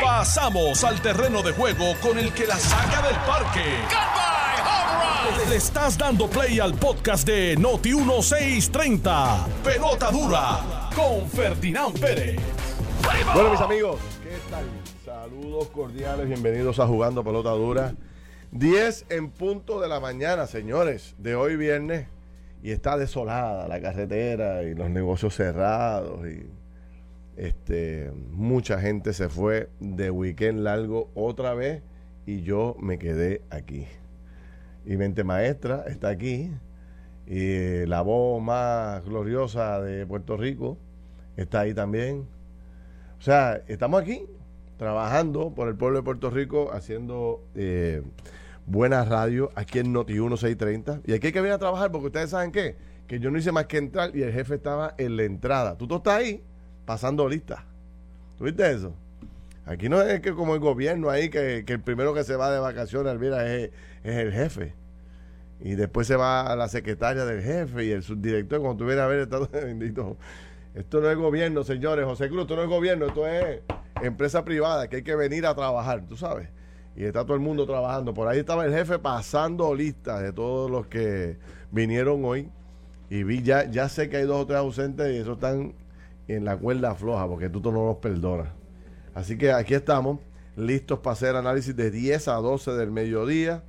Pasamos al terreno de juego con el que la saca del parque. Le estás dando play al podcast de Noti 1630. Pelota dura con Ferdinand Pérez. Bueno, mis amigos, ¿qué tal? Saludos cordiales, bienvenidos a Jugando Pelota Dura. 10 en punto de la mañana, señores, de hoy viernes. Y está desolada la carretera y los negocios cerrados y este mucha gente se fue de weekend largo otra vez y yo me quedé aquí. Y Mente Maestra está aquí y la voz más gloriosa de Puerto Rico está ahí también. O sea, estamos aquí trabajando por el pueblo de Puerto Rico haciendo eh, buena radio aquí en Noti 1630. Y aquí hay que venir a trabajar porque ustedes saben qué, que yo no hice más que entrar y el jefe estaba en la entrada. Tú, tú estás ahí pasando lista. ¿Tuviste eso? Aquí no es que como el gobierno ahí, que, el primero que se va de vacaciones, mira, es, es, el jefe. Y después se va la secretaria del jefe y el subdirector, cuando tuviera a ver, estado bendito. Esto no es gobierno, señores. José Cruz, esto no es gobierno, esto es empresa privada, que hay que venir a trabajar, tú sabes y está todo el mundo trabajando. Por ahí estaba el jefe pasando listas de todos los que vinieron hoy. Y vi ya, ya sé que hay dos o tres ausentes y eso están en la cuerda floja porque tú no los perdonas. Así que aquí estamos, listos para hacer análisis de 10 a 12 del mediodía.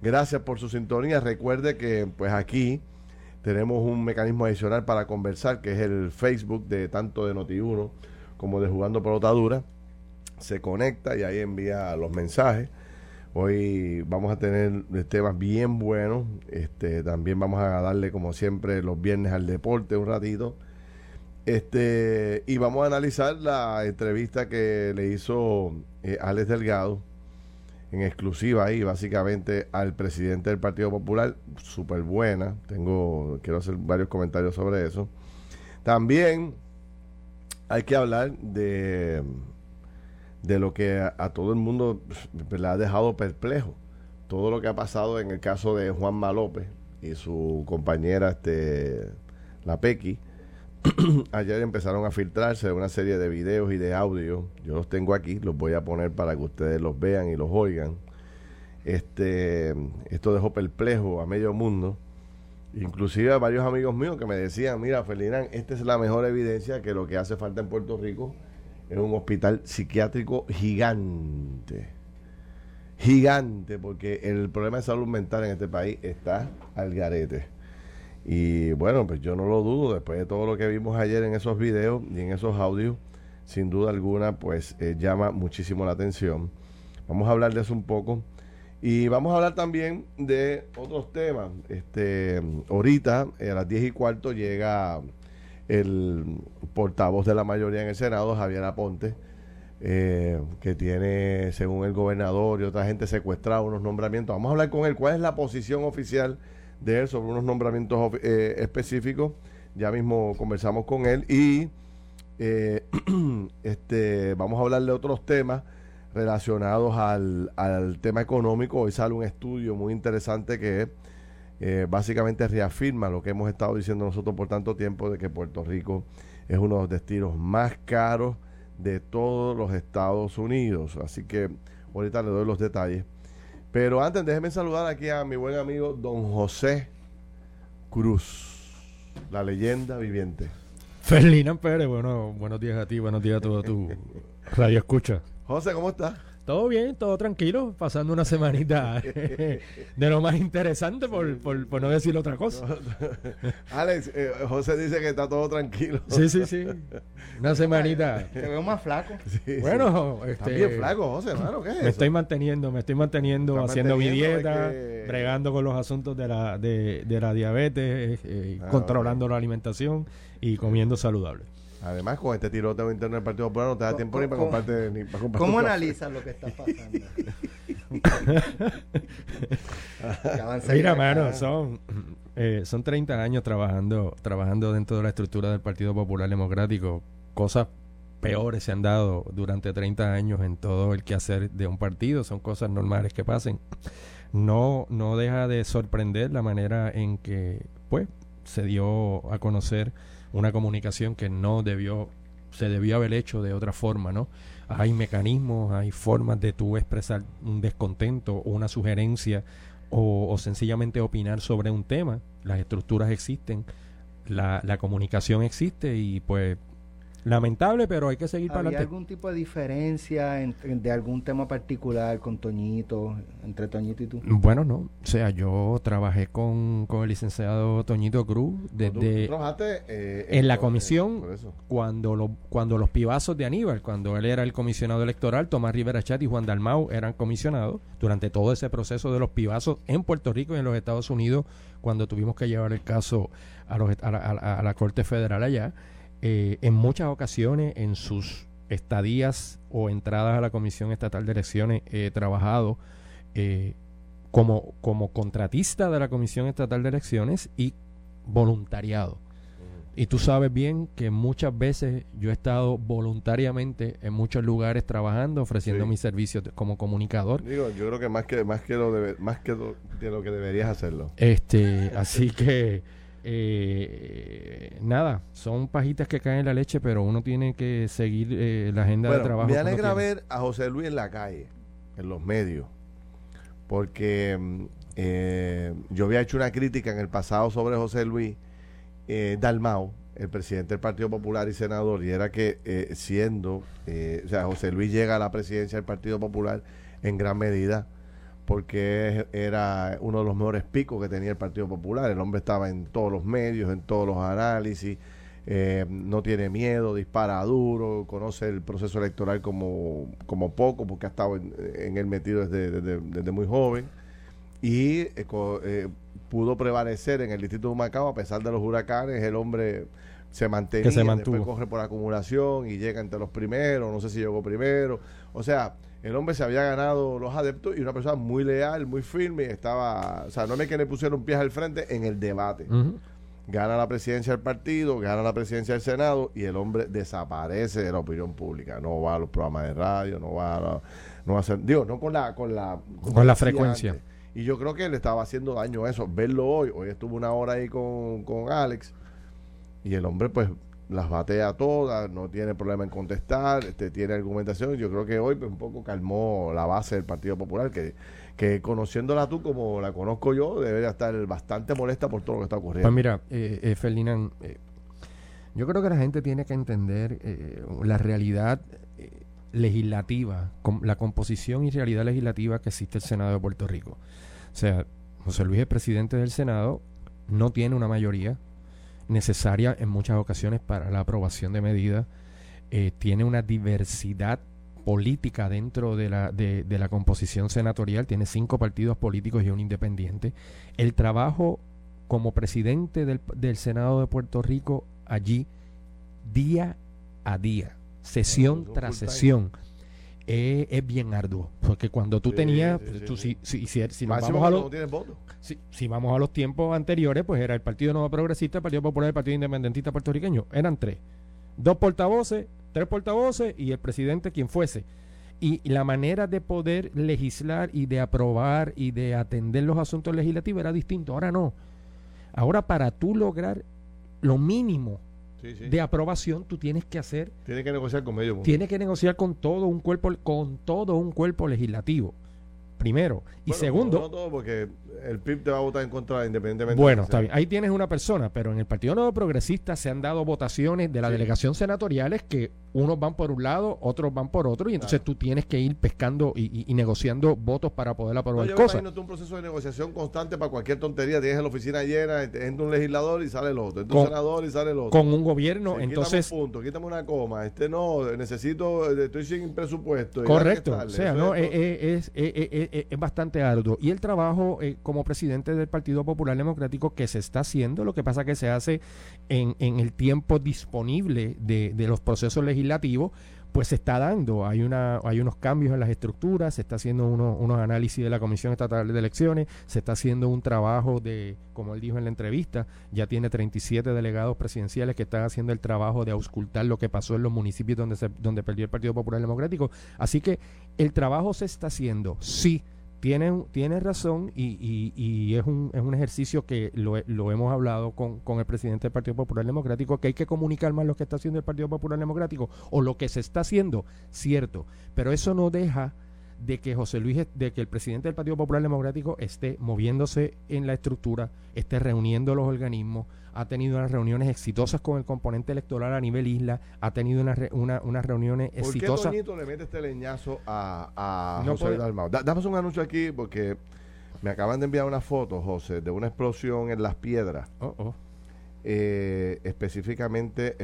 Gracias por su sintonía. Recuerde que pues aquí tenemos un mecanismo adicional para conversar, que es el Facebook de tanto de Noti1 como de Jugando Pelotadura se conecta y ahí envía los mensajes. Hoy vamos a tener temas bien buenos. Este, también vamos a darle, como siempre, los viernes al deporte un ratito. Este, y vamos a analizar la entrevista que le hizo eh, Alex Delgado en exclusiva ahí, básicamente, al presidente del Partido Popular. Súper buena. Tengo, quiero hacer varios comentarios sobre eso. También hay que hablar de de lo que a, todo el mundo pues, le ha dejado perplejo. Todo lo que ha pasado en el caso de Juan Malópez y su compañera, este, la Pequi. Ayer empezaron a filtrarse una serie de videos y de audio. Yo los tengo aquí, los voy a poner para que ustedes los vean y los oigan. Este, esto dejó perplejo a medio mundo. Inclusive a varios amigos míos que me decían, mira, Ferdinand, esta es la mejor evidencia que lo que hace falta en Puerto Rico es un hospital psiquiátrico gigante. Gigante, porque el problema de salud mental en este país está al garete. Y bueno, pues yo no lo dudo, después de todo lo que vimos ayer en esos videos y en esos audios, sin duda alguna, pues eh, llama muchísimo la atención. Vamos a hablar de eso un poco. Y vamos a hablar también de otros temas. Este, ahorita, a las 10 y cuarto, llega el portavoz de la mayoría en el Senado, Javier Aponte, eh, que tiene, según el gobernador y otra gente, secuestrado unos nombramientos. Vamos a hablar con él. ¿Cuál es la posición oficial de él sobre unos nombramientos eh, específicos? Ya mismo conversamos con él y eh, este, vamos a hablar de otros temas relacionados al, al tema económico. Hoy sale un estudio muy interesante que eh, básicamente reafirma lo que hemos estado diciendo nosotros por tanto tiempo de que Puerto Rico es uno de los destinos más caros de todos los Estados Unidos. Así que ahorita le doy los detalles. Pero antes déjeme saludar aquí a mi buen amigo don José Cruz, la leyenda viviente. Ferdinand Pérez, bueno, buenos días a ti, buenos días a todo tu radio escucha. José, ¿cómo estás? Todo bien, todo tranquilo, pasando una semanita de lo más interesante, por, por, no decir otra cosa. Alex, eh, José dice que está todo tranquilo. Sí, sí, sí. Una semanita. Te veo más flaco. bueno, este, bien flaco, José, hermano, ¿qué es Me estoy manteniendo, me estoy manteniendo, haciendo mi dieta, bregando con los asuntos de la, de, de la diabetes, eh, ah, controlando la alimentación y comiendo saludable. Además, con este tiroteo interno del Partido Popular no te da tiempo ni para compartir. Ni para compartir ¿Cómo analizas lo que está pasando? Mira, mano, son, eh, son 30 años trabajando, trabajando dentro de la estructura del Partido Popular Democrático. Cosas peores se han dado durante 30 años en todo el quehacer de un partido. Son cosas normales que pasen. No, no deja de sorprender la manera en que, pues, se dio a conocer una comunicación que no debió se debió haber hecho de otra forma, ¿no? Hay mecanismos, hay formas de tú expresar un descontento o una sugerencia o, sencillamente opinar sobre un tema. Las estructuras existen, la, la comunicación existe y pues Lamentable, pero hay que seguir para adelante. algún tipo de diferencia de algún tema particular con Toñito, entre Toñito y tú? Bueno, no. O sea, yo trabajé con, con el licenciado Toñito Cruz desde... trabajaste eh, en, la comisión cuando, lo, cuando los pibazos de Aníbal, cuando él era el comisionado electoral, Tomás Rivera Chat y Juan Dalmau eran comisionados durante todo ese proceso de los pibazos en Puerto Rico y en los Estados Unidos, cuando tuvimos que llevar el caso a, los, a la Corte Federal allá. Eh, en muchas ocasiones en sus estadías o entradas a la Comisión Estatal de Elecciones he trabajado eh, como, como contratista de la Comisión Estatal de Elecciones y voluntariado. Y tú sabes bien que muchas veces yo he estado voluntariamente en muchos lugares trabajando, ofreciendo mis servicios como comunicador. Digo, yo creo que más que más que lo más que lo que deberías hacerlo. Este, así que eh, nada, son pajitas que caen en la leche, pero uno tiene que seguir eh, la agenda de trabajo. Me alegra ver a José Luis en la calle, en los medios, porque mm, eh, yo había hecho una crítica en el pasado sobre José Luis eh, Dalmau, el presidente del Partido Popular y senador, y era que eh, siendo, o sea, José Luis llega a la presidencia del Partido Popular en gran medida porque era uno de los mejores picos que tenía el Partido Popular. El hombre estaba en todos los medios, en todos los análisis, eh, no tiene miedo, dispara duro, conoce el proceso electoral como, como poco, porque ha estado en, él metido desde, desde, muy joven. Y eh, eh, pudo prevalecer en el distrito de Macao a pesar de los huracanes. El hombre se mantenía, se después corre por acumulación y llega entre los primeros, no sé si llegó primero. O sea, el hombre se había ganado los adeptos y una persona muy leal, muy firme, estaba, o sea, no me que le pusieron pies al frente en el debate. Gana la presidencia del partido, gana la presidencia del Senado y el hombre desaparece de la opinión pública. No va a los programas de radio, no va a, no va a hacer, digo, no con la con la con, la frecuencia. Y yo creo que le estaba haciendo daño a eso. Verlo hoy, hoy estuvo una hora ahí con, con Alex y el hombre pues las batea todas, no tiene problema en contestar, este, tiene argumentación. Yo creo que hoy pues, un poco calmó la base del Partido Popular, que, que conociéndola tú como la conozco yo, debería estar bastante molesta por todo lo que está ocurriendo. Pues mira, eh, eh Ferdinand, eh, yo creo que la gente tiene que entender eh, la realidad legislativa, la composición y realidad legislativa que existe el Senado de Puerto Rico. O sea, José Luis es presidente del Senado, no tiene una mayoría, necesaria en muchas ocasiones para la aprobación de medidas. Eh, tiene una diversidad política dentro de la, de, la composición senatorial, tiene cinco partidos políticos y un independiente. El trabajo como presidente del, del Senado de Puerto Rico allí, día a día, sesión tras sesión es, bien arduo. Porque cuando tú tenías, si, si, si, vamos a los, si, vamos a los tiempos anteriores, pues era el Partido Nuevo Progresista, el Partido Popular, el Partido Independentista puertorriqueño. Eran tres. Dos portavoces, tres portavoces y el presidente quien fuese. Y, la manera de poder legislar y de aprobar y de atender los asuntos legislativos era distinto. Ahora no. Ahora para tú lograr lo mínimo de aprobación, tú tienes que hacer. Tienes que negociar con medio mundo. Tienes que negociar con todo un cuerpo, con todo un cuerpo legislativo. Primero. Y segundo. No todo porque el PIB te va a votar en contra independientemente. Bueno, está bien. Ahí tienes una persona, pero en el Partido Nuevo Progresista se han dado votaciones de la delegación senatoriales que unos van por un lado, otros van por otro, y entonces tú tienes que ir pescando y, negociando votos para poder aprobar no, yo cosas. un proceso de negociación constante para cualquier tontería. Tienes la oficina llena, entra un legislador y sale el otro, entra un senador y sale el otro. Con un gobierno, entonces. Quítame un punto, quítame una coma. Este no, necesito, estoy sin presupuesto. Correcto. O sea, no, es, es, es, bastante arduo. Y el trabajo eh, como presidente del Partido Popular Democrático que se está haciendo, lo que pasa que se hace en, en el tiempo disponible de, de los procesos legislativos legislativo, pues se está dando. Hay, una, hay unos cambios en las estructuras, se está haciendo unos análisis de la Comisión Estatal de Elecciones, se está haciendo un trabajo de, como él dijo en la entrevista, ya tiene 37 delegados presidenciales que están haciendo el trabajo de auscultar lo que pasó en los municipios donde, se, donde perdió el Partido Popular Democrático. Así que el trabajo se está haciendo, sí, tiene, tiene razón y, y, es, un, es un ejercicio que lo, lo hemos hablado con, con, el presidente del Partido Popular Democrático, que hay que comunicar más lo que está haciendo el Partido Popular Democrático o lo que se está haciendo, cierto, pero eso no deja de que José Luis, de que el presidente del Partido Popular Democrático esté moviéndose en la estructura, esté reuniendo los organismos, ha tenido unas reuniones exitosas con el componente electoral a nivel isla, ha tenido una, unas reuniones exitosas. ¿Por qué Toñito le mete este leñazo a, a José Luis Dalmau? damos un anuncio aquí porque me acaban de enviar una foto, José, de una explosión en las piedras. Oh, oh. Eh, específicamente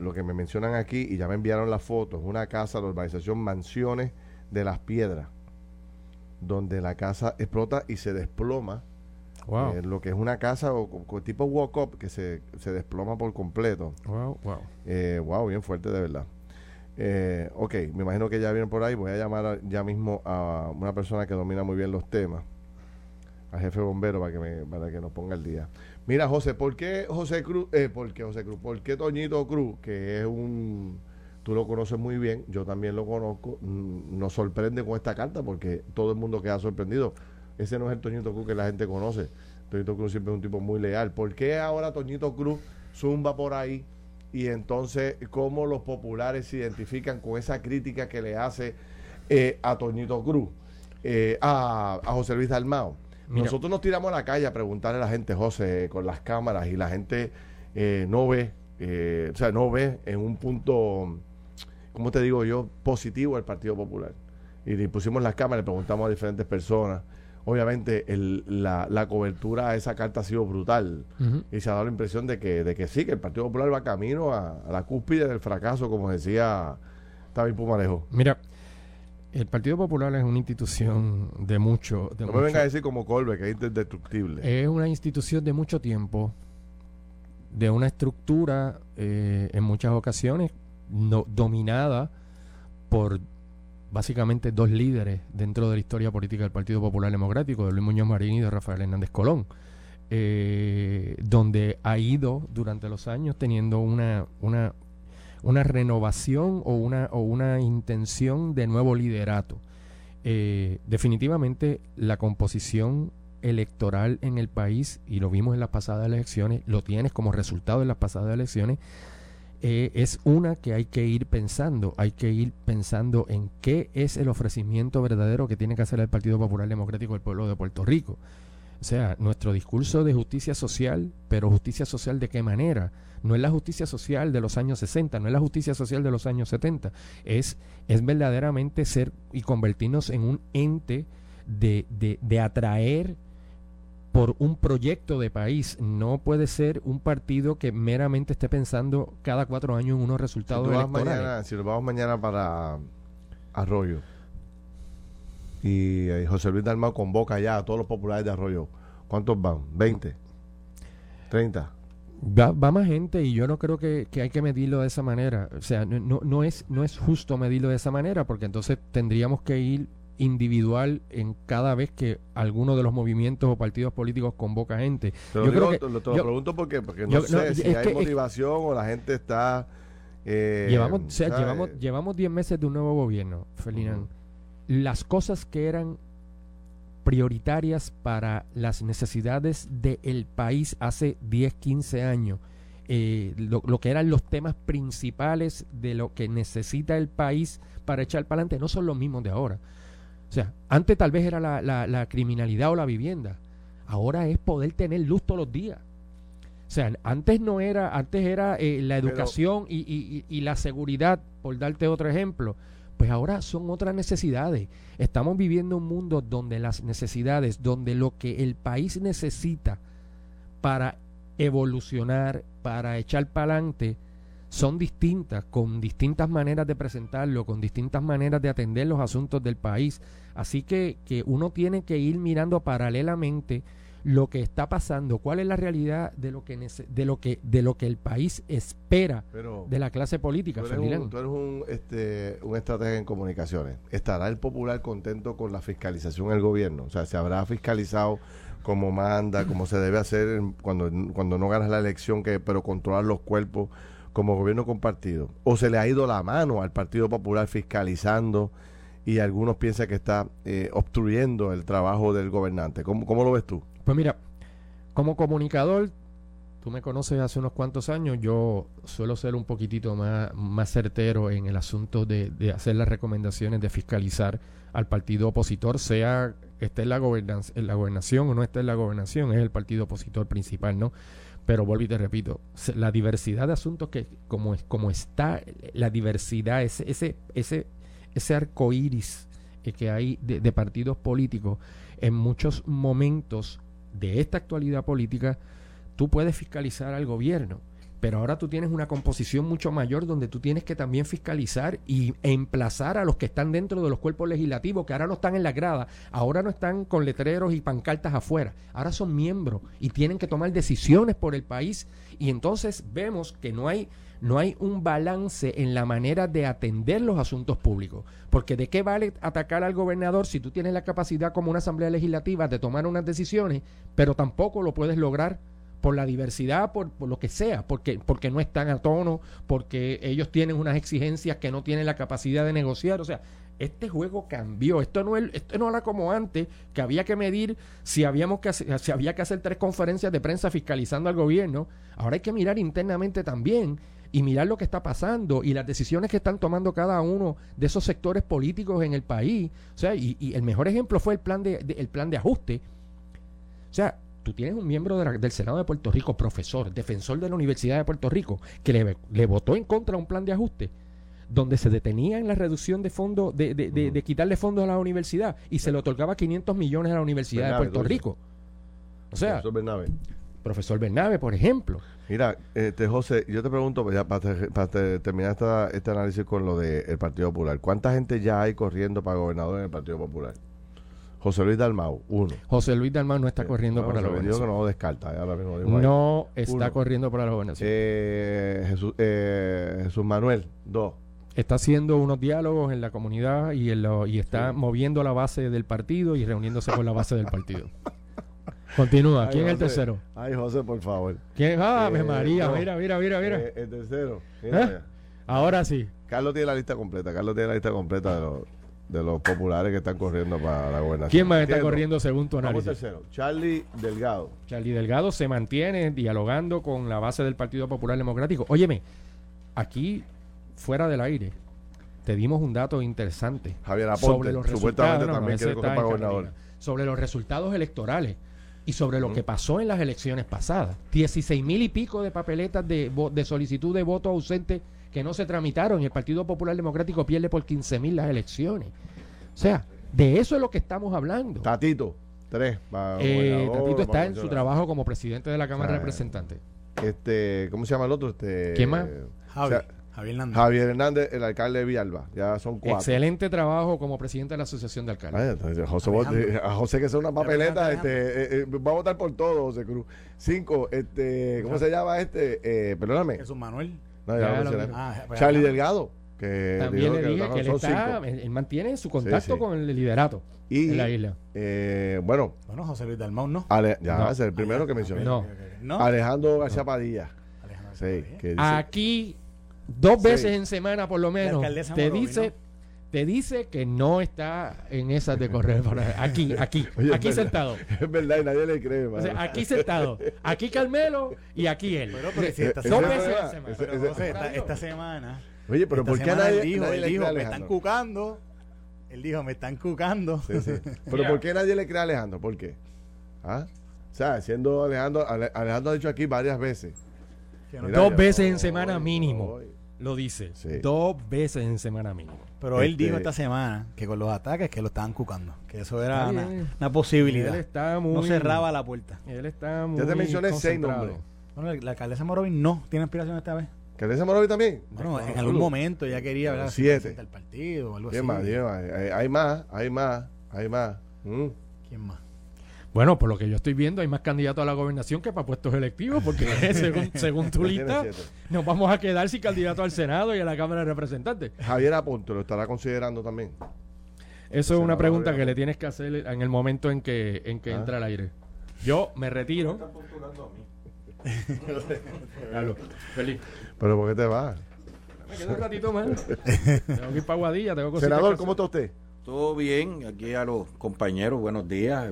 lo que me mencionan aquí, y ya me enviaron la foto, es una casa de urbanización Mansiones de las Piedras, donde la casa explota y se desploma eh, lo que es una casa o, tipo walk-up que se, se, desploma por completo. Wow, wow. Eh, wow, bien fuerte de verdad. Eh, ok, me imagino que ya vienen por ahí. Voy a llamar ya mismo a una persona que domina muy bien los temas, al jefe bombero, para que, me, para que nos ponga el día. Mira, José, ¿por qué José Cruz? Eh, ¿Por qué José Cruz? ¿Por qué Toñito Cruz, que es un. Tú lo conoces muy bien, yo también lo conozco, mm, nos sorprende con esta carta porque todo el mundo queda sorprendido ese no es el Toñito Cruz que la gente conoce. Toñito Cruz siempre es un tipo muy leal. ¿Por qué ahora Toñito Cruz zumba por ahí? Y entonces, ¿cómo los populares se identifican con esa crítica que le hace eh, a Toñito Cruz, eh, a, José Luis Dalmao? Nosotros nos tiramos a la calle a preguntarle a la gente, José, con las cámaras, y la gente eh, no ve, o sea, no ve en un punto, ¿cómo te digo yo?, positivo el Partido Popular. Y pusimos las cámaras, le preguntamos a diferentes personas obviamente la, la, cobertura a esa carta ha sido brutal y se ha dado la impresión de que, de que sí, que el Partido Popular va camino a, la cúspide del fracaso, como decía David Pumarejo. Mira, el Partido Popular es una institución de mucho... no me venga a decir como Colbe, que es indestructible. Es una institución de mucho tiempo, de una estructura eh, en muchas ocasiones no, dominada por básicamente dos líderes dentro de la historia política del Partido Popular Democrático, de Luis Muñoz Marín y de Rafael Hernández Colón, eh, donde ha ido durante los años teniendo una, una, una renovación o una, o una intención de nuevo liderato. Eh, definitivamente la composición electoral en el país, y lo vimos en las pasadas elecciones, lo tienes como resultado de las pasadas elecciones, eh, es una que hay que ir pensando, hay que ir pensando en qué es el ofrecimiento verdadero que tiene que hacer el Partido Popular Democrático del pueblo de Puerto Rico. O sea, nuestro discurso de justicia social, pero justicia social de qué manera? No es la justicia social de los años 60, no es la justicia social de los años 70, es, es verdaderamente ser y convertirnos en un ente de, de, de atraer por un proyecto de país. No puede ser un partido que meramente esté pensando cada cuatro años en unos resultados si electorales. Mañana, si nos vamos mañana para Arroyo y eh, José Luis Dalmau convoca ya a todos los populares de Arroyo, ¿cuántos van? ¿20? ¿30? Va, más gente y yo no creo que, hay que medirlo de esa manera. O sea, no, no, es, no es justo medirlo de esa manera porque entonces tendríamos que ir individual en cada vez que alguno de los movimientos o partidos políticos convoca gente. yo creo que, te lo pregunto porque, porque no sé si hay motivación o la gente está... Eh, llevamos, llevamos, llevamos 10 meses de un nuevo gobierno, Ferdinand. Las cosas que eran prioritarias para las necesidades del país hace 10, 15 años, eh, lo, lo, que eran los temas principales de lo que necesita el país para echar para adelante, no son los mismos de ahora. O sea, antes tal vez era la, la, criminalidad o la vivienda. Ahora es poder tener luz todos los días. O sea, antes no era, antes era eh, la educación y, y, y, la seguridad, por darte otro ejemplo. Pues ahora son otras necesidades. Estamos viviendo un mundo donde las necesidades, donde lo que el país necesita para evolucionar, para echar para adelante, son distintas, con distintas maneras de presentarlo, con distintas maneras de atender los asuntos del país. Así que, que uno tiene que ir mirando paralelamente lo que está pasando, cuál es la realidad de lo que de lo que de lo que el país espera de la clase política. Tú eres, un, tú eres un, este, un estratega en comunicaciones. ¿Estará el popular contento con la fiscalización del gobierno? O sea, ¿se habrá fiscalizado como manda, como se debe hacer cuando, cuando no ganas la elección, que pero controlar los cuerpos? como gobierno compartido, o se le ha ido la mano al Partido Popular fiscalizando y algunos piensan que está eh, obstruyendo el trabajo del gobernante. ¿Cómo, ¿Cómo lo ves tú? Pues mira, como comunicador, tú me conoces hace unos cuantos años, yo suelo ser un poquitito más, más certero en el asunto de, de hacer las recomendaciones de fiscalizar al partido opositor, sea esté en la, en la gobernación o no esté en la gobernación, es el partido opositor principal, ¿no? Pero vuelvo y te repito, la diversidad de asuntos que, como, como está, la diversidad, ese, ese, ese, ese arco iris que hay de, de partidos políticos, en muchos momentos de esta actualidad política, tú puedes fiscalizar al gobierno, pero ahora tú tienes una composición mucho mayor donde tú tienes que también fiscalizar y emplazar a los que están dentro de los cuerpos legislativos, que ahora no están en la grada, ahora no están con letreros y pancartas afuera, ahora son miembros y tienen que tomar decisiones por el país. Y entonces vemos que no hay no hay un balance en la manera de atender los asuntos públicos. Porque de qué vale atacar al gobernador si tú tienes la capacidad como una asamblea legislativa de tomar unas decisiones, pero tampoco lo puedes lograr por la diversidad, por, lo que sea, porque, porque no están a tono, porque ellos tienen unas exigencias que no tienen la capacidad de negociar. O sea, este juego cambió. Esto no, es, esto no era como antes, que había que medir si, habíamos que si había que hacer tres conferencias de prensa fiscalizando al gobierno. Ahora hay que mirar internamente también y mirar lo que está pasando y las decisiones que están tomando cada uno de esos sectores políticos en el país. O sea, y, el mejor ejemplo fue el plan de, el plan de ajuste. O sea, tú tienes un miembro del Senado de Puerto Rico, profesor, defensor de la Universidad de Puerto Rico, que le, le votó en contra un plan de ajuste donde se detenía en la reducción de fondos, de, de, quitarle fondos a la universidad y se le otorgaba 500 millones a la Universidad de Puerto Rico. O sea, profesor Bernabe. Por ejemplo. Mira, este, José, yo te pregunto, ya para, terminar esta, este análisis con lo del Partido Popular, ¿cuánta gente ya hay corriendo para gobernador en el Partido Popular? José Luis Dalmau, uno. José Luis Dalmau no está corriendo para la gobernación. que no lo descarta, No está corriendo para la gobernación. Eh, Jesús, eh, Jesús Manuel, dos. Está haciendo unos diálogos en la comunidad y, en lo, y está moviendo la base del partido y reuniéndose con la base del partido. Continúa. ¿Quién es el tercero? Ay, José, por favor. ¿Quién? Ah, eh, María, mira, mira, mira, mira. Eh, el tercero. ¿Eh? Ahora sí. Carlos tiene la lista completa. Carlos tiene la lista completa de los, de los populares que están corriendo para la gobernación. ¿Quién más está corriendo según tu análisis? tercero. Charlie Delgado. Charlie Delgado se mantiene dialogando con la base del Partido Popular Democrático. Óyeme, aquí, fuera del aire, te dimos un dato interesante. Javier Aponte, sobre los supuestamente también quiere coger para gobernador. Sobre los resultados electorales y sobre lo que pasó en las elecciones pasadas. 16 mil y pico de papeletas de, de solicitud de voto ausente que no se tramitaron y el Partido Popular Democrático pierde por 15 mil las elecciones. O sea, de eso es lo que estamos hablando. Tatito, tres. Eh, Tatito está en su trabajo como presidente de la Cámara de Representantes. Este, ¿Cómo se llama el otro? Este, ¿Quién más? Javier Hernández. Javier Hernández, el alcalde de Villalba. Ya son cuatro. Excelente trabajo como presidente de la Asociación de Alcaldes. José, a José que es una papeleta, este, eh, eh, va a votar por todo, José Cruz. Cinco, este, ¿cómo se llama este? Eh, perdóname. Jesús Manuel. No, ya ah, pues, Charlie Delgado. Que También le dije que, él, está, él, mantiene su contacto con el liderato y, en la isla. Eh, bueno. Bueno, José Luis Dalmau, ¿no? ya, es el primero que mencioné. No. Alejandro García Padilla. Sí, que Aquí dos veces en semana por lo menos te dice te dice que no está en esas de correr aquí aquí aquí sentado. Es verdad y nadie le cree aquí sentado. Aquí Carmelo y aquí él. Dos veces en semana. pero, esta, esta, semana oye pero ¿por qué nadie, dijo, nadie le dijo me están cucando él dijo me están cucando sí, sí. pero ¿por qué nadie le cree a Alejandro? ¿por qué? ¿ah? o sea siendo Alejandro Alejandro ha dicho aquí varias veces. Dos veces en semana mínimo lo dice. Dos veces en semana mínimo. Pero él dijo este esta semana que con los ataques que lo estaban cucando. Que eso era una, posibilidad. no cerraba la puerta. Él está muy Ya te mencioné seis nombres. Bueno, la, alcaldesa Morovis no tiene aspiración esta vez. ¿Alcaldesa Morovis también? Bueno, en algún momento ya quería ver siete. el partido o algo así. Más, Hay, más, hay más, hay más. Mm. ¿Quién más? Bueno, por lo que yo estoy viendo, hay más candidatos a la gobernación que para puestos electivos, porque según, tu lista, nos vamos a quedar sin candidato al Senado y a la Cámara de Representantes. Javier Aponte lo estará considerando también. Eso es una pregunta que le tienes que hacer en el momento en que, en que ah. entra al aire. Yo me retiro. Feliz. ¿Pero por qué te vas? Me quedo un ratito más. tengo que ir para Guadilla, tengo Senador, ¿cómo está usted? Todo bien, aquí a los compañeros, buenos días.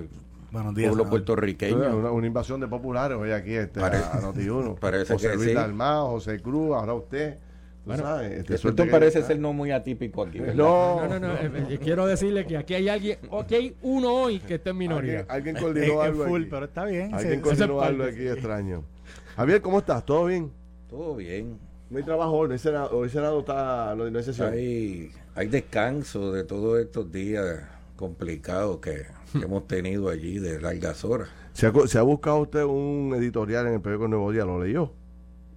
Buenos días. Pueblo puertorriqueño. Una, una, invasión de populares hoy aquí este, Parece, a Noti1. Parece José que Luis sí. Dalmao, José Cruz, ahora usted. Bueno, sabes, este, esto que- parece ser no muy atípico aquí. ¿verdad? No, No, no, no. eh, eh, quiero decirle que aquí hay alguien, aquí hay uno hoy que está en minoría. Alguien, alguien coordinó algo full, aquí. pero está bien. Alguien se- coordinó parte, algo aquí sí. extraño. Javier, ¿cómo estás? ¿Todo bien? Todo bien. No hay trabajo hoy, no hay Senado, hoy Senado está, no, no hay sesión. Hay, hay descanso de todos estos días complicados que, que hemos tenido allí de largas horas. ¿Se ha, co- se ha buscado usted un editorial en el periódico Nuevo Día? ¿Lo leyó?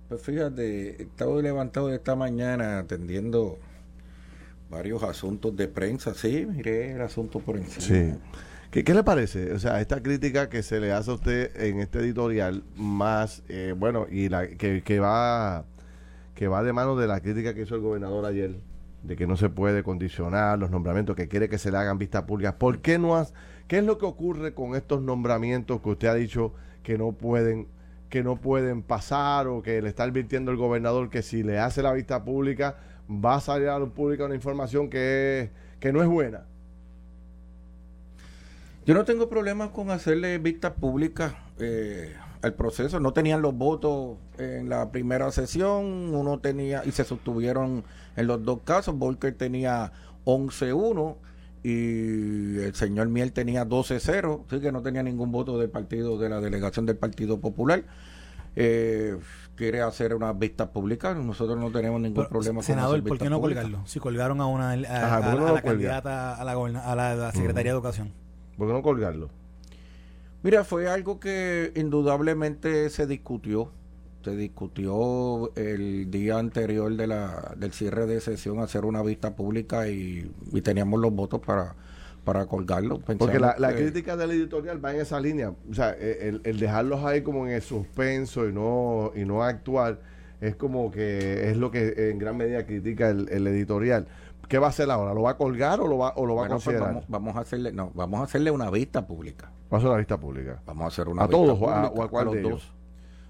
Pues fíjate, estaba levantado esta mañana atendiendo varios asuntos de prensa. Sí, miré el asunto por encima. Sí. ¿Qué, qué le parece? O sea, esta crítica que se le hace a usted en este editorial, más, eh, bueno, y la que, que va que va de mano de la crítica que hizo el gobernador ayer, de que no se puede condicionar los nombramientos, que quiere que se le hagan vistas públicas. ¿Por qué no has, qué es lo que ocurre con estos nombramientos que usted ha dicho que no pueden que no pueden pasar o que le está advirtiendo el gobernador que si le hace la vista pública va a salir a la pública una información que, es- que no es buena? Yo no tengo problemas con hacerle vistas públicas eh, al proceso. No tenían los votos en la primera sesión, uno tenía y se sostuvieron en los dos casos. Volker tenía 11-1 y el señor Miel tenía 12-0, así que no tenía ningún voto del partido de la delegación del Partido Popular. Eh, quiere hacer unas vistas públicas, nosotros no tenemos ningún Pero, problema con senador, ¿por qué no públicas. colgarlo? Si colgaron a una a, a- Ajá, ¿por qué a no la candidata a la, goberna- a la, a la Secretaría de Educación. ¿Por qué no colgarlo? Mira, fue algo que indudablemente se discutió. Se discutió el día anterior de la, del cierre de sesión hacer una vista pública y, y teníamos los votos para, para colgarlo. Porque la, la que- crítica del editorial va en esa línea. O sea, eh, el, el dejarlos ahí como en el suspenso y no, y no actuar es como que es lo que en gran medida critica el, el editorial. ¿Qué va a hacer ahora? ¿Lo va a colgar o lo va, o lo va Bueno, a pues considerar? vamos, vamos a hacerle, no, vamos a hacerle una vista pública. va a hacer una vista pública. Vamos a hacer una ¿A vista todos o a- o a cuál los de ellos? dos.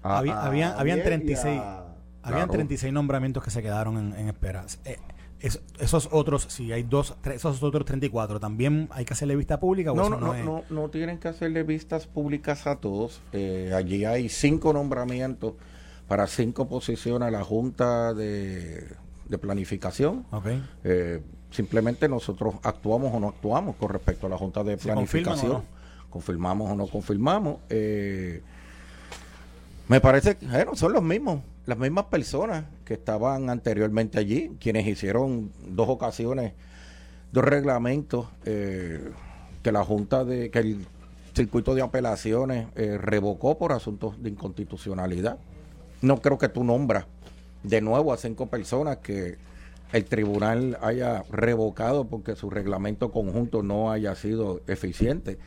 A- Había- a- habían- habían Miel y 36. a- Habían Claro. 36 nombramientos que se quedaron en, en espera. Eh, es- esos otros, si hay dos, tres, esos otros 34, ¿también hay que hacerle vista pública? o No, eso no, no, es? no, no tienen que hacerle vistas públicas a todos. Eh, allí hay cinco nombramientos para cinco posiciones a la Junta de, de Planificación. Eh, simplemente nosotros actuamos o no actuamos con respecto a la Junta de ¿Se confirman Planificación. o Confirmamos o no confirmamos. Eh, me parece que bueno, son los mismos, las mismas personas que estaban anteriormente allí, quienes hicieron dos ocasiones, dos reglamentos eh, que la Junta de, que el circuito de apelaciones eh, revocó por asuntos de inconstitucionalidad. No creo que tú nombras de nuevo a cinco personas que el tribunal haya revocado porque su reglamento conjunto no haya sido eficiente.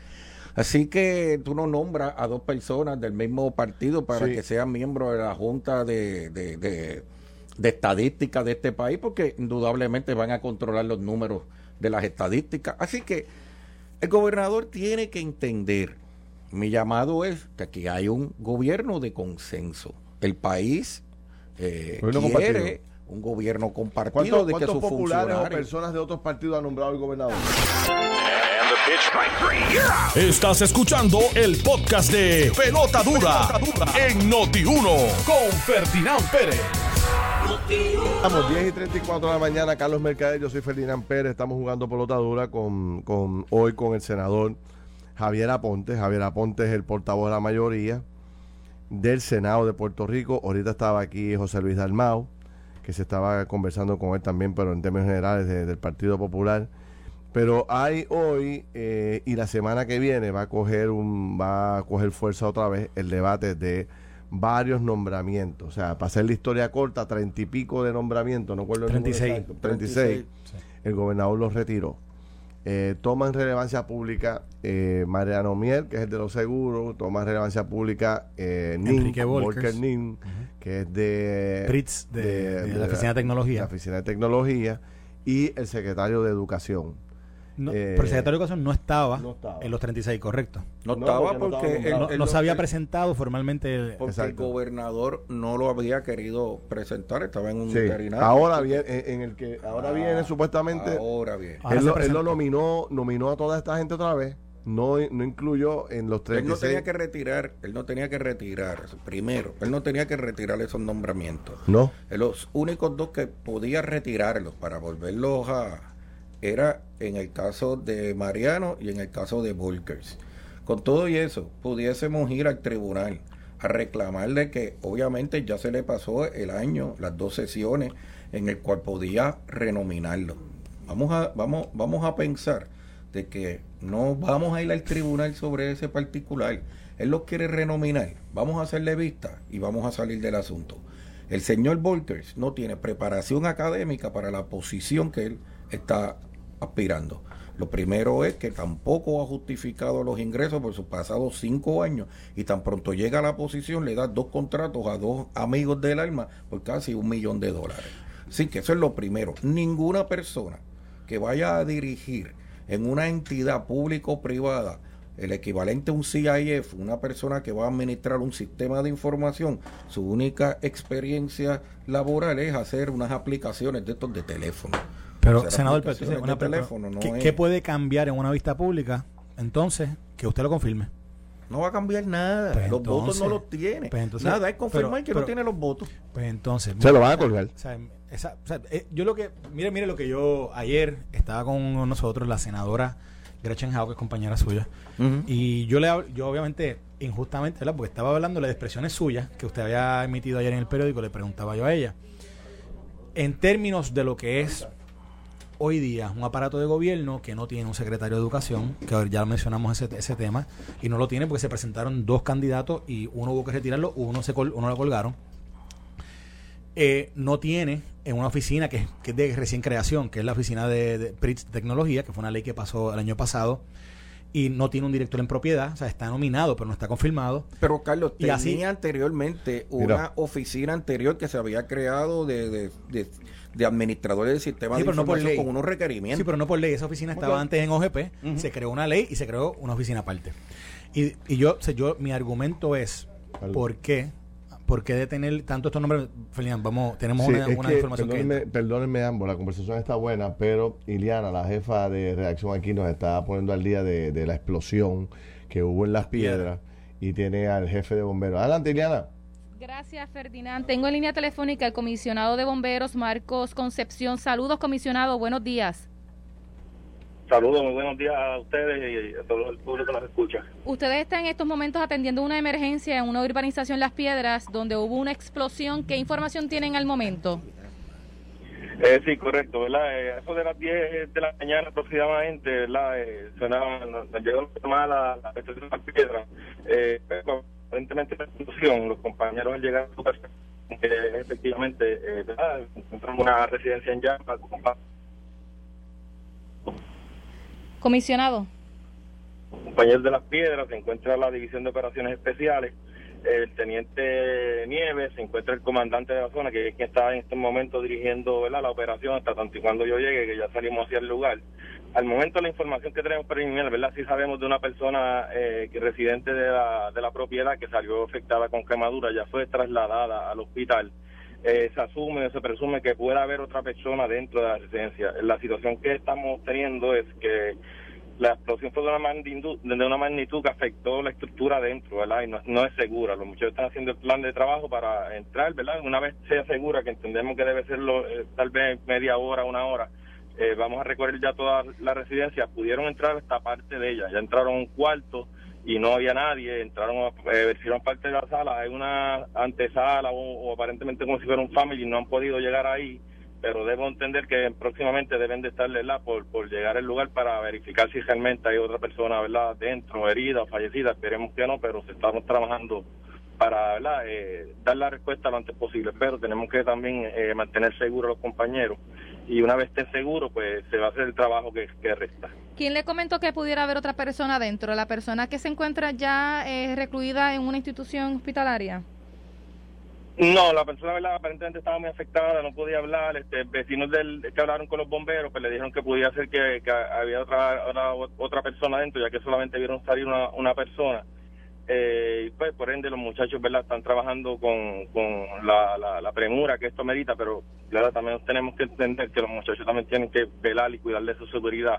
Así que tú no nombras a dos personas del mismo partido para Sí. que sean miembros de la Junta de, de, de- de Estadística de este país, porque indudablemente van a controlar los números de las estadísticas. Así que el gobernador tiene que entender, mi llamado es que aquí hay un gobierno de consenso. El país eh, quiere compartido. un gobierno compartido ¿Cuántos, de que sus populares o funcionarios personas de otros partidos ha nombrado el gobernador? Estás escuchando el podcast de Pelota Dura, en Noti1 con Ferdinand Pérez. Estamos 10 y 34 de la mañana, Carlos Mercader, yo soy Ferdinand Pérez, estamos jugando pelota dura con, con hoy con el senador Javier Aponte. Javier Aponte es el portavoz de la mayoría del Senado de Puerto Rico. Ahorita estaba aquí José Luis Dalmau, que se estaba conversando con él también, pero en términos generales de- del Partido Popular. Pero hay hoy eh, y la semana que viene va a coger un va a coger fuerza otra vez el debate de varios nombramientos. O sea, para hacer la historia corta, treinta y pico de nombramientos, no recuerdo el número 36. exacto, 36. El gobernador los retiró. Eh, toma en relevancia pública eh, Mariano Miel, que es el de los seguros, toma en relevancia pública eh, Nin, Enrique. Volker Nin, que es de, Pritz, de- de la Oficina de Tecnología. la Oficina de Tecnología, y el secretario de Educación. No, Eh, pero el secretario de Educación no estaba, no estaba. en los 36, correcto. No, No, estaba porque no porque, él- él se había él- presentado formalmente. el- porque Exacto. el gobernador no lo había querido presentar, estaba en un Sí. veterinario. Ahora viene, en, el que ahora viene supuestamente, Ahora bien. Ahora él, se lo, él lo nominó, nominó a toda esta gente otra vez, no, no incluyó en los Él no 36. tenía que retirar, él no tenía que retirar, primero, él no tenía que retirar esos nombramientos. No. Los únicos dos que podía retirarlos para volverlos a era en el caso de Mariano y en el caso de Volkers. Con todo y eso, pudiésemos ir al tribunal a reclamarle que obviamente ya se le pasó el año, las dos sesiones en el cual podía renominarlo. Vamos a, vamos, vamos a pensar de que no vamos a ir al tribunal sobre ese particular. Él lo quiere renominar. Vamos a hacerle vista y vamos a salir del asunto. El señor Volkers no tiene preparación académica para la posición que él está aspirando. Lo primero es que tampoco ha justificado los ingresos por sus pasados cinco años y tan pronto llega a la posición le da dos contratos a dos amigos del alma por casi un millón de dólares. Así que eso es lo primero. Ninguna persona que vaya a dirigir en una entidad público-privada el equivalente a un CIF, una persona que va a administrar un sistema de información, su única experiencia laboral es hacer unas aplicaciones de estos de teléfono. Pero, senador, pero entonces, una teléfono, no ¿qué, puede cambiar en una vista pública? Entonces, que usted lo confirme. No va a cambiar nada. Pues los votos no los tiene. pues entonces- nada, es confirmar pero- que pero- no tiene los votos. Pues entonces. Se lo van a colgar. O sea, esa- o sea, eh, yo lo que. Mire, mire lo que yo. Ayer estaba con nosotros la senadora Gretchen Howe, que es compañera suya. Y yo le yo obviamente, injustamente, ¿verdad? Porque estaba hablando de expresiones suyas que usted había emitido ayer en el periódico, le preguntaba yo a ella. En términos de lo que es hoy día un aparato de gobierno que no tiene un secretario de educación, que ya mencionamos ese, ese tema, y no lo tiene porque se presentaron dos candidatos y uno hubo que retirarlo, uno, se col- uno lo colgaron. Eh, no tiene en una oficina que, es- que es de recién creación, que es la oficina de, de PRITS Tecnología, que fue una ley que pasó el año pasado, y no tiene un director en propiedad, o sea, está nominado, pero no está confirmado. Pero Carlos, Y así- tenía anteriormente una Mira. oficina anterior que se había creado de, de, de, de administradores del sistema Sí, de pero no por información ley. con unos requerimientos. Sí, pero no por ley. Esa oficina estaba antes en OGP, se creó una ley y se creó una oficina aparte. Y, y yo, o sea, yo, mi argumento es. ¿por qué? ¿Por qué detener tanto estos nombres? Felian, vamos, tenemos Sí, una, es una que, información que perdónenme, entra. perdónenme ambos, la conversación está buena, pero Iliana, la jefa de redacción aquí, nos está poniendo al día de, de la explosión que hubo en Las Piedras y tiene al jefe de bomberos. Adelante, Iliana. Gracias, Ferdinand. Tengo en línea telefónica al comisionado de bomberos, Marcos Concepción. Saludos, comisionado. Buenos días. Saludos, muy buenos días a ustedes y a todo el público que nos escucha. Ustedes están en estos momentos atendiendo una emergencia en una urbanización Las Piedras donde hubo una explosión. ¿Qué información tienen al momento? Eh, sí, correcto, ¿verdad? Eh, eso de las 10 de la mañana aproximadamente, ¿verdad? Eh, sonaba, nos, llegó la llamada a la estación de las piedras. Eh, pero, aparentemente la explosión, los compañeros al llegar a su casa, eh, efectivamente, eh, una residencia en llamas, Comisionado. compañeros de las piedras, se encuentra la División de Operaciones Especiales, el teniente Nieves, se encuentra el comandante de la zona, que es quien está en este momento dirigiendo ¿verdad? la operación, hasta tanto y cuando yo llegue, que ya salimos hacia el lugar. Al momento la información que tenemos preliminar, ¿verdad? Sí sabemos de una persona eh, que residente de la, de la propiedad que salió afectada con quemadura, ya fue trasladada al hospital. Eh, se asume, se presume que pueda haber otra persona dentro de la residencia. La situación que estamos teniendo es que la explosión fue de una magnitud, de una magnitud que afectó la estructura dentro, ¿verdad? Y no, no es segura. Los muchachos están haciendo el plan de trabajo para entrar, ¿verdad? Una vez sea segura, que entendemos que debe ser eh, tal vez media hora, una hora, eh, vamos a recorrer ya toda la residencia. Pudieron entrar esta parte de ella. Ya entraron a un cuarto y no había nadie. Entraron, a, eh, hicieron parte de la sala. Hay una antesala o, aparentemente como si fuera un family. No han podido llegar ahí pero debo entender que próximamente deben de estar ¿verdad? Por, por llegar al lugar para verificar si realmente hay otra persona ¿verdad? dentro, herida o fallecida. Esperemos que no, pero estamos trabajando para. Eh, dar la respuesta lo antes posible. Pero tenemos que también eh, mantener seguros a los compañeros y una vez esté seguro, pues se va a hacer el trabajo que, que resta. ¿Quién le comentó que pudiera haber otra persona dentro? ¿La persona que se encuentra ya eh, recluida en una institución hospitalaria? No, la persona ¿verdad? aparentemente estaba muy afectada, no podía hablar. Este, vecinos del, que hablaron con los bomberos, pues le dijeron que podía ser que, había otra, otra, otra persona dentro, ya que solamente vieron salir una, una persona. Eh, pues por ende los muchachos verdad están trabajando con, con la, la, premura que esto merita pero claro también tenemos que entender que los muchachos también tienen que velar y cuidar de su seguridad.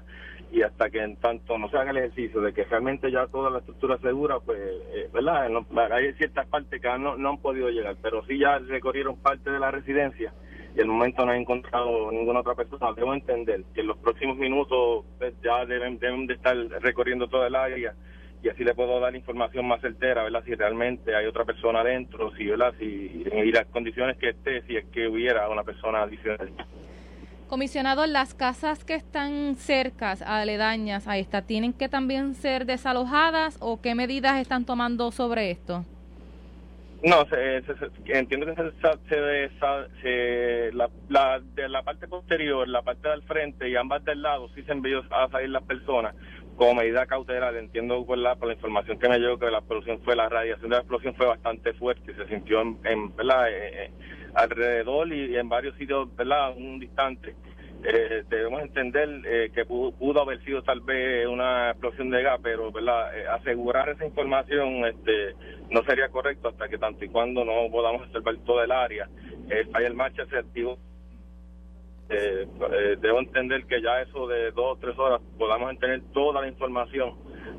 Y hasta que en tanto no se haga el ejercicio de que realmente ya toda la estructura segura pues eh, verdad hay ciertas partes que no, no han podido llegar pero sí ya recorrieron parte de la residencia y el momento no he encontrado ninguna otra persona. Debo entender que en los próximos minutos pues, ya deben, deben de estar recorriendo toda el área y así le puedo dar información más certera, ¿verdad? Si realmente hay otra persona adentro, si, ¿verdad? Si, y las condiciones que esté, si es que hubiera una persona adicional. Comisionado, las casas que están cercas, aledañas a esta, ¿tienen que también ser desalojadas o qué medidas están tomando sobre esto? No, se, entiendo que se, se, la, la, de la parte posterior, la parte del frente y ambas del lado sí se envió a salir las personas como medida cautelar, entiendo la, por la información que me llegó que la explosión fue, la radiación de la explosión fue bastante fuerte, y se sintió en, ¿verdad? Eh, eh, alrededor y, en varios sitios, ¿verdad? Un distante. Eh, debemos entender que pudo, haber sido tal vez una explosión de gas, pero ¿verdad? asegurar esa información este, no sería correcto hasta que tanto y cuando no podamos observar todo el área. El fire marcha se activó eh, eh, debo entender que ya eso de dos o tres horas podamos tener toda la información,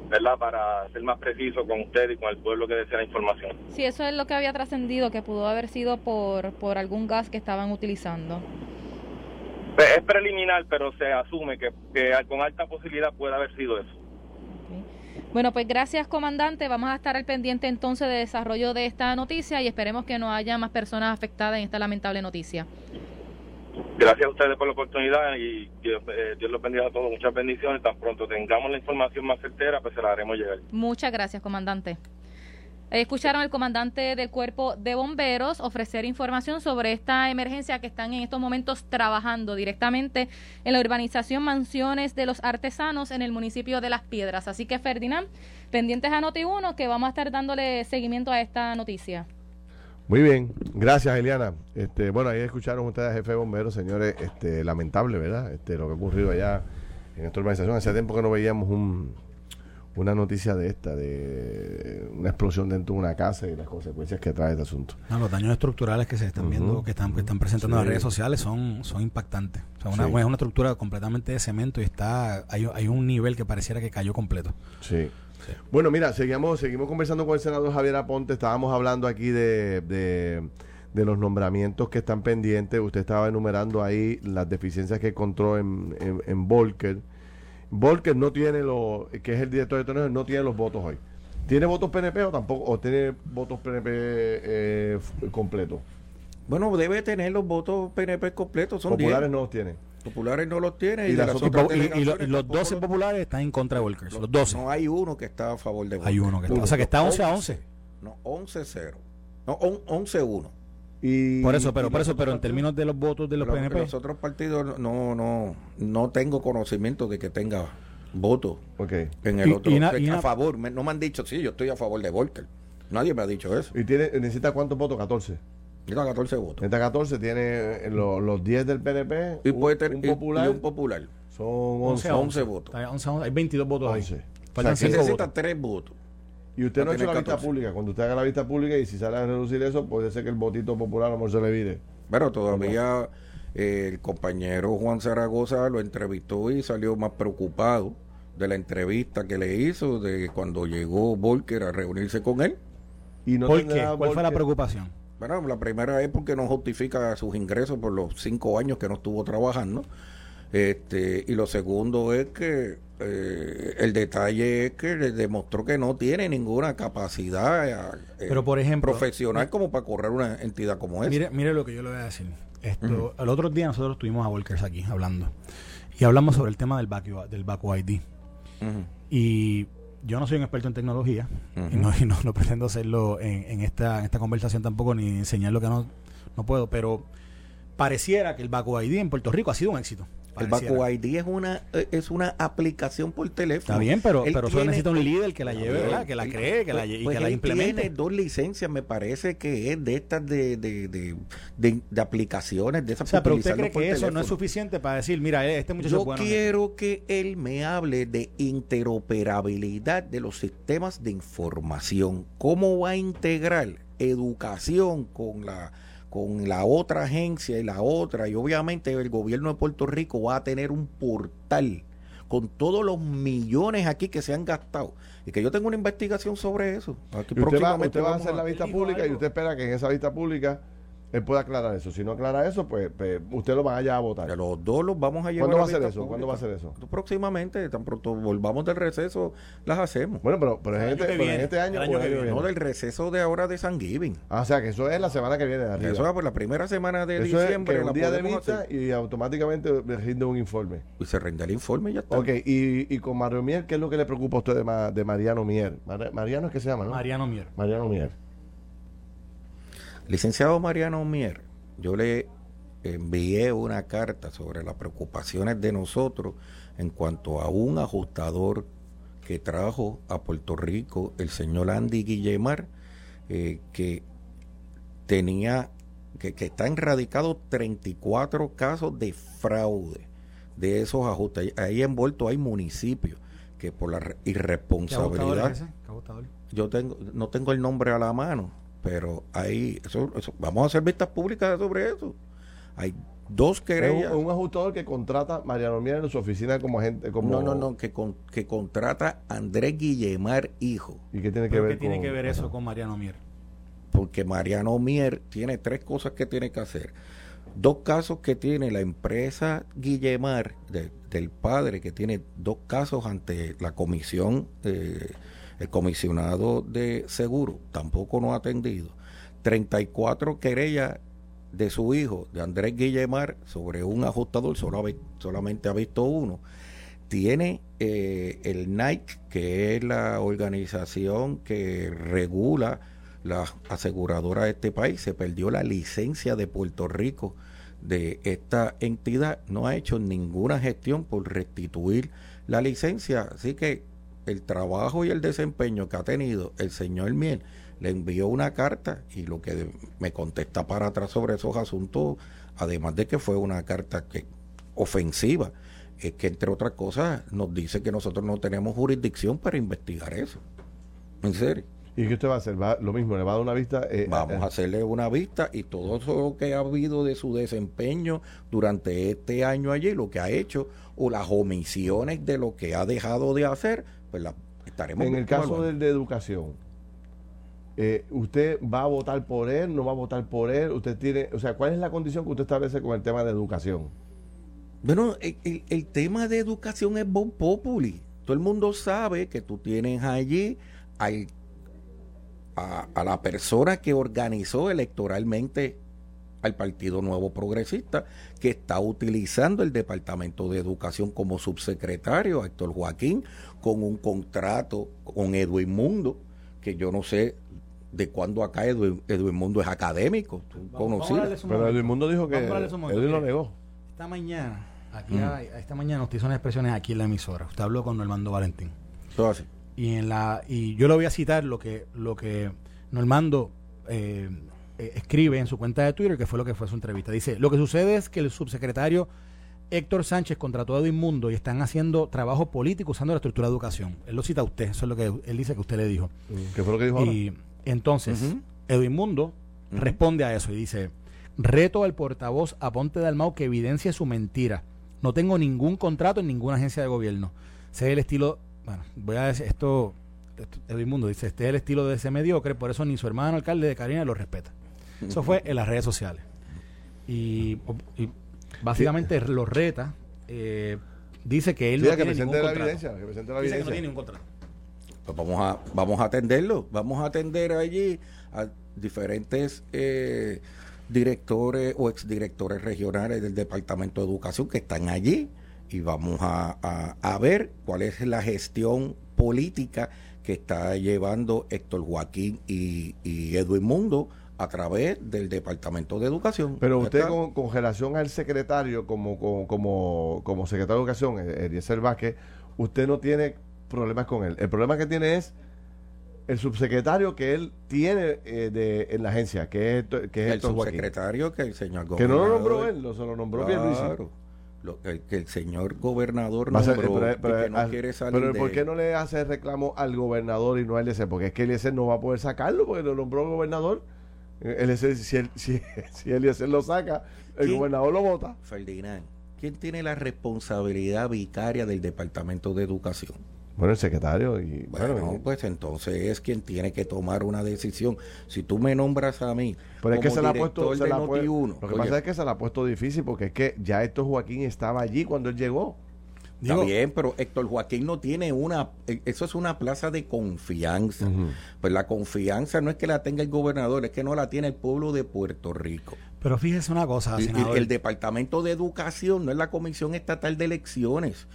¿verdad? Para ser más preciso con usted y con el pueblo que desea la información. Sí, eso es lo que había trascendido, que pudo haber sido por, por algún gas que estaban utilizando. Pues, es preliminar, pero se asume que, que con alta posibilidad puede haber sido eso. Bueno, pues gracias, comandante. Vamos a estar al pendiente entonces de desarrollo de esta noticia y esperemos que no haya más personas afectadas en esta lamentable noticia. Gracias a ustedes por la oportunidad y Dios, eh, Dios los bendiga a todos. Muchas bendiciones. Tan pronto tengamos la información más certera, pues se la haremos llegar. Muchas gracias, comandante. Escucharon al comandante del cuerpo de bomberos ofrecer información sobre esta emergencia que están en estos momentos trabajando directamente en la urbanización Mansiones de los Artesanos en el municipio de Las Piedras. Así que Ferdinand, pendientes a Noti1 que vamos a estar dándole seguimiento a esta noticia. Muy bien, gracias Eliana. Este, bueno, ahí escucharon ustedes jefe de bomberos, señores, este, lamentable, ¿verdad? Este, lo que ha ocurrido allá en esta organización. Hace tiempo que no veíamos un, una noticia de esta, de una explosión dentro de una casa y las consecuencias que trae este asunto. los daños estructurales que se están viendo, que están, que están presentando en las redes sociales son, son impactantes. O sea, una, es una estructura completamente de cemento y está hay, hay un nivel que pareciera que cayó completo. Sí. Bueno, mira, seguimos, seguimos conversando con el senador Javier Aponte. Estábamos hablando aquí de, de, los nombramientos que están pendientes. Usted estaba enumerando ahí las deficiencias que encontró en, en, Volker. Volker no tiene lo que es el director de torneos, no tiene los votos hoy. ¿Tiene votos PNP o tampoco? ¿O tiene votos PNP eh, completos? Bueno, debe tener los votos PNP completos. Son Populares no los tiene. Populares no los tiene. Y, los 12 populares están en contra de Volkers. Los, 12. No hay uno que está a favor de Volkers. Hay uno que está. O sea que está 11 a 11. No, 11-0. No, 11-1. Y, por eso, pero por eso, pero en términos de los votos de los PNP. Los otros partidos no, no, no tengo conocimiento de que tenga votos okay. en el otro. a favor, no me han dicho, sí, yo estoy a favor de Volker. Nadie me ha dicho eso. ¿Y tiene, necesita cuántos votos? 14. Necesita 14 votos. Necesita 14, tiene eh, los, 10 del PNP. Y puede tener un popular. Y un popular. Son 11, 11, votos. hay 22 votos 11. ahí. Faltan o sea, necesita 3 votos. Y usted no ha hecho la vista pública. Cuando usted haga la vista pública y si sale a reducir eso, puede ser que el votito popular a lo se le vire. Pero todavía eh, el compañero Juan Zaragoza lo entrevistó y salió más preocupado de la entrevista que le hizo de cuando llegó Volker a reunirse con él. ¿Y no ¿Por qué? ¿Cuál fue la preocupación? Bueno, la primera es porque no justifica sus ingresos por los cinco años que no estuvo trabajando. Este, y lo segundo es que eh, el detalle es que le demostró que no tiene ninguna capacidad eh, Pero por ejemplo, profesional como para correr una entidad como esa. Mire, mire lo que yo le voy a decir. Esto, El otro día nosotros estuvimos a Volkers aquí hablando y hablamos sobre el tema del back, del ID. Y yo no soy un experto en tecnología y, no, no, pretendo hacerlo en, esta, en esta conversación tampoco ni enseñar lo que no, no puedo, pero pareciera que el Baco ID en Puerto Rico ha sido un éxito. El Baco ID es una, eh, es una aplicación por teléfono. Está bien, pero, pero solo necesita un líder que la lleve, ¿verdad? Que la cree, que la, y pues que la implemente. Tiene dos licencias, me parece que es de estas de, de, de, de, aplicaciones, de esas O sea, pero usted cree que eso no es suficiente para decir, mira, este muchacho Yo es bueno. quiero que él me hable de interoperabilidad de los sistemas de información. ¿Cómo va a integrar educación con la con la otra agencia y la otra, y obviamente el gobierno de Puerto Rico va a tener un portal con todos los millones aquí que se han gastado. Y que yo tengo una investigación sobre eso. Aquí usted va, usted va a hacer la vista pública y usted espera que en esa vista pública él puede aclarar eso. Si no aclara eso, pues, pues usted lo vaya a votar. los dos los vamos a llevar. ¿Cuándo va a hacer eso? ¿Cuándo va a hacer eso? Próximamente, tan pronto volvamos del receso, las hacemos. Bueno, pero, pero, en, este, en, este, año, año que viene. No, del receso de ahora de San Giving. Ah, o sea, que eso es la semana que viene. De arriba. Eso es pues, la primera semana de eso diciembre. Es un día de vista y automáticamente rinde un informe. Y se rinde el informe y ya está. Ok, y, y con Mario Mier, ¿qué es lo que le preocupa a usted de, de Mariano Mier? Mariano es que se llama, ¿no? Mariano Mier. Mariano Mier. Licenciado Mariano Mier yo le envié una carta sobre las preocupaciones de nosotros en cuanto a un ajustador que trajo a Puerto Rico el señor Andy Guillemar, eh, que tenía, que, que está enradicado 34 casos de fraude de esos ajustes. Ahí envuelto hay municipios que por la irresponsabilidad. Yo tengo, no tengo el nombre a la mano, pero hay eso, vamos a hacer vistas públicas sobre eso. Hay dos querellas. un, ajustador que contrata Mariano Mier en su oficina como agente. Como... No, no, no, que, que contrata Andrés Guillemar, hijo. ¿Y qué tiene que ver, qué tiene que ver eso con Mariano Mier? Porque Mariano Mier tiene tres cosas que tiene que hacer. Dos casos que tiene la empresa Guillemar, del padre, que tiene dos casos ante la comisión. Eh, el comisionado de seguro tampoco no ha atendido. 34 querellas de su hijo, de Andrés Guillemar, sobre un ajustador, solamente ha visto uno. Tiene eh, el NICE, que es la organización que regula las aseguradoras de este país, se perdió la licencia de Puerto Rico de esta entidad, no ha hecho ninguna gestión por restituir la licencia, así que el trabajo y el desempeño que ha tenido el señor Miel, le envió una carta y lo que me contesta para atrás sobre esos asuntos, además de que fue una carta que ofensiva, es que entre otras cosas nos dice que nosotros no tenemos jurisdicción para investigar eso. ¿En serio? ¿Y qué usted va a hacer? ¿Va, lo mismo, le va a dar una vista. Eh, Vamos a hacerle una vista y todo eso que ha habido de su desempeño durante este año allí, lo que ha hecho, o las omisiones de lo que ha dejado de hacer, pues estaremos. En el caso del de educación, eh, ¿usted va a votar por él? ¿No va a votar por él? ¿Usted tiene, o sea, cuál es la condición que usted establece con el tema de educación? Bueno, el, tema de educación es bon populi. Todo el mundo sabe que tú tienes allí a, a la persona que organizó electoralmente al Partido Nuevo Progresista, que está utilizando el Departamento de Educación como subsecretario, Héctor Joaquín, con un contrato con Edwin Mundo, que yo no sé de cuándo acá Edwin, Mundo es académico, Pero Edwin Mundo dijo que Edwin lo negó. Esta mañana, aquí esta mañana usted hizo unas expresiones aquí en la emisora. Usted habló con Normando Valentín. Todo así. Y en la y yo le voy a citar lo que lo que Normando eh, eh, escribe en su cuenta de Twitter, que fue lo que fue su entrevista. Dice, lo que sucede es que el subsecretario Héctor Sánchez contrató a Edwin Mundo y están haciendo trabajo político usando la estructura de educación. Él lo cita a usted, eso es lo que él dice que usted le dijo. ¿Qué fue lo que dijo? Y entonces, Edwin Mundo responde a eso y dice, reto al portavoz Aponte Dalmau que evidencie su mentira. No tengo ningún contrato en ninguna agencia de gobierno. Sé el estilo, bueno, voy a decir esto, Edwin Mundo dice, este es el estilo de ese mediocre, por eso ni su hermano alcalde de Carina lo respeta. Eso fue en las redes sociales. Y, básicamente lo reta. Eh, dice que él no tiene ningún la evidencia, que presente la evidencia. Dice que no tiene ningún contrato. Pues vamos a, vamos a atenderlo. Vamos a atender allí a diferentes eh, directores o exdirectores regionales del Departamento de Educación que están allí y vamos a, a, ver cuál es la gestión política que está llevando Héctor Joaquín y, y Edwin Mundo a través del Departamento de Educación. Pero usted con, con relación al secretario, como, como, como, como secretario de Educación, eh, Eliezer Vázquez, usted no tiene problemas con él. El problema que tiene es el subsecretario que él tiene eh, de, en la agencia, que es, que es el Joaquín. subsecretario que el señor Que no lo gobernador- nombró él, lo, se lo nombró. Claro. Lo- el, que el señor gobernador Va a ser- nombró pero- y pero- que no ah, quiere salir pero de ¿por qué no le hace reclamo al gobernador y no a Eliezer? Porque es que Eliezer no va a poder sacarlo porque lo nombró gobernador. Eliezer, si, él- si, si lo saca, el ¿Quién? gobernador lo vota. Ferdinand, ¿quién tiene la responsabilidad vicaria del Departamento de Educación? Bueno, el secretario y Bueno, bueno, pues entonces es quien tiene que tomar una decisión. Si tú me nombras a mí pero es que se la ha puesto, se de la Noti1, lo que oye, pasa es que se la ha puesto difícil porque es que ya Héctor Joaquín estaba allí cuando él llegó. Está Digo- bien, pero Héctor Joaquín no tiene una, eh, eso es una plaza de confianza. Pues la confianza no es que la tenga el gobernador, es que no la tiene el pueblo de Puerto Rico. Pero fíjese una cosa, senador. el Departamento de Educación no es la Comisión Estatal de Elecciones.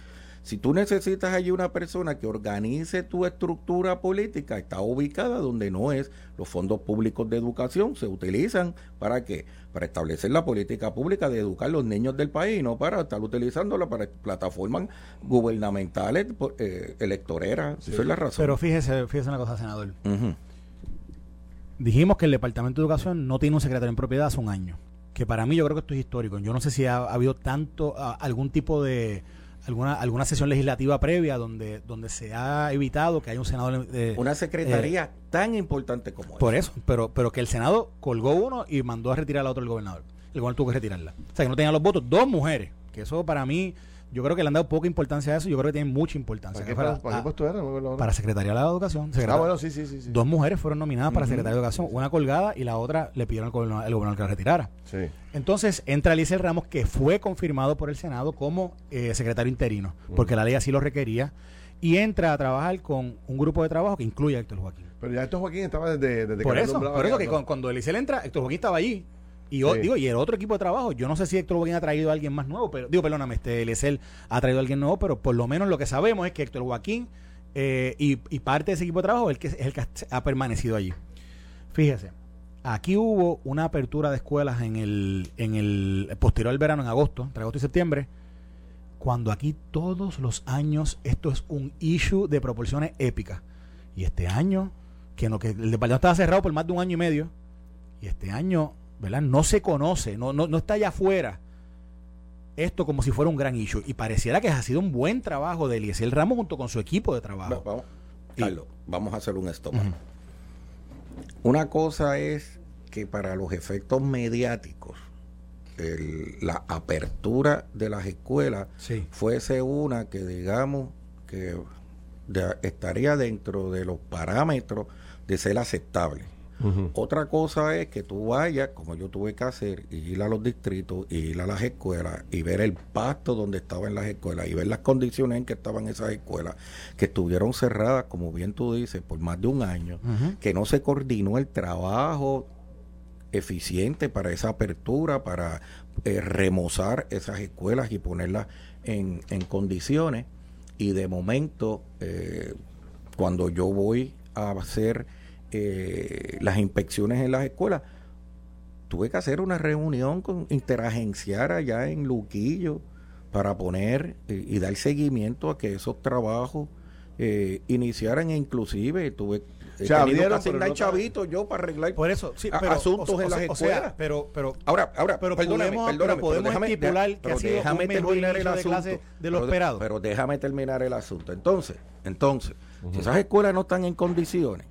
Si tú necesitas allí una persona que organice tu estructura política, está ubicada donde no es. Los fondos públicos de educación se utilizan para qué? Para establecer la política pública de educar a los niños del país, no para estar utilizándola para plataformas gubernamentales, eh, electoreras. Esa es la razón. Pero fíjese, fíjese una cosa, senador. Dijimos que el Departamento de Educación no tiene un secretario en propiedad hace un año. Que para mí yo creo que esto es histórico. Yo no sé si ha, ha habido tanto, a- algún tipo de, alguna, alguna sesión legislativa previa donde, donde se ha evitado que haya un senador de, Una secretaría tan importante como Eh, Por esa. eso, pero, pero que el Senado colgó uno y mandó a retirar al otro el gobernador. El gobernador tuvo que retirarla. O sea, que no tenían los votos dos mujeres. Que eso para mí, yo creo que le han dado poca importancia a eso. Yo creo que tiene mucha importancia. ¿Para qué, para, para qué? No para Secretaría de la Educación. ah, bueno, sí, sí, sí. Dos mujeres fueron nominadas para Secretaría de Educación, una colgada y la otra le pidieron al gobernador, al gobernador que la retirara. Sí. Entonces entra Eliezer Ramos, que fue confirmado por el Senado como eh, secretario interino, porque la ley así lo requería, y entra a trabajar con un grupo de trabajo que incluye a Héctor Joaquín. Pero ya Héctor Joaquín estaba desde, desde Por que eso, por eso que cuando Eliezer entra, Héctor Joaquín estaba allí. Y, Sí. digo, y el otro equipo de trabajo, yo no sé si Héctor Joaquín ha traído a alguien más nuevo, pero digo, perdóname, este Eliezer ha traído a alguien nuevo, pero por lo menos lo que sabemos es que Héctor Joaquín eh, y, y parte de ese equipo de trabajo es el que, es el que ha permanecido allí. Fíjese, aquí hubo una apertura de escuelas en el, en el posterior al verano, en agosto, entre agosto y septiembre, cuando aquí todos los años esto es un issue de proporciones épicas. Y este año, que, no, que el departamento estaba cerrado por más de un año y medio, y este año, ¿verdad? No se conoce, no, no, no está allá afuera esto como si fuera un gran issue. Y pareciera que ha sido un buen trabajo de Eliezer Ramos junto con su equipo de trabajo. Va- Vamos, Y- Carlos, vamos a hacer un stop. Ujú. Una cosa es que para los efectos mediáticos, el- la apertura de las escuelas Sí. fuese una que digamos que de- estaría dentro de los parámetros de ser aceptable. Otra cosa es que tú vayas, como yo tuve que hacer, y ir a los distritos, y ir a las escuelas, y ver el pasto donde estaban las escuelas, y ver las condiciones en que estaban esas escuelas, que estuvieron cerradas, como bien tú dices, por más de un año, que no se coordinó el trabajo eficiente para esa apertura, para eh, remozar esas escuelas y ponerlas en, en condiciones. Y de momento, eh, cuando yo voy a hacer eh, las inspecciones en las escuelas, tuve que hacer una reunión con interagenciar allá en Luquillo para poner eh, y dar seguimiento a que esos trabajos eh, iniciaran e inclusive tuve he que asignar no chavitos yo para arreglar Por eso, sí, a- pero, asuntos o- o- en las o sea, escuelas. pero, pero, Ahora, ahora, pero perdóname, podemos, perdóname, pero podemos déjame- estipular que ha sido déjame un terminar el de asunto. clase de lo esperado. Pero déjame terminar el asunto. Entonces, entonces, si esas escuelas no están en condiciones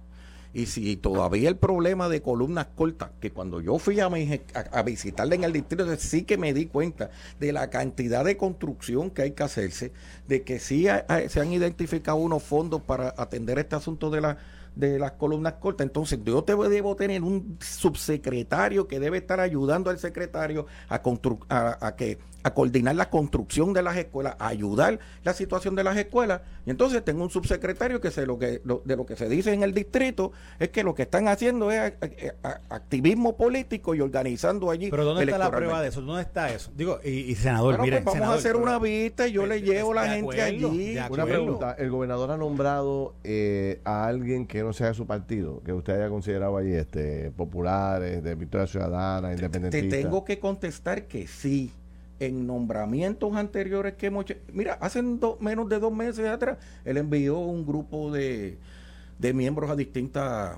y si todavía el problema de columnas cortas, que cuando yo fui a, mi- a, visitarla en el distrito, sí que me di cuenta de la cantidad de construcción que hay que hacerse, de que sí se han identificado unos fondos para atender este asunto de la de las columnas cortas. Entonces, yo te debo tener un subsecretario que debe estar ayudando al secretario a, a, a que a coordinar la construcción de las escuelas, a ayudar la situación de las escuelas. Y entonces tengo un subsecretario que se lo que lo- de lo que se dice en el distrito es que lo que están haciendo es a- a- a- activismo político y organizando allí. Pero ¿dónde está la prueba de eso? ¿Dónde está eso? Digo, y, y senador, Bueno, mire, pues vamos senador, a hacer una vista y yo le de- llevo a la gente acuerdo, allí. Una pregunta, el gobernador ha nombrado eh, a alguien que no sea de su partido, que usted haya considerado allí, este, populares, de Victoria Ciudadana, Te independentistas. tengo que contestar que sí. En nombramientos anteriores que hemos hecho. Mira, hace do- menos de dos meses atrás, él envió un grupo de, de miembros a distintas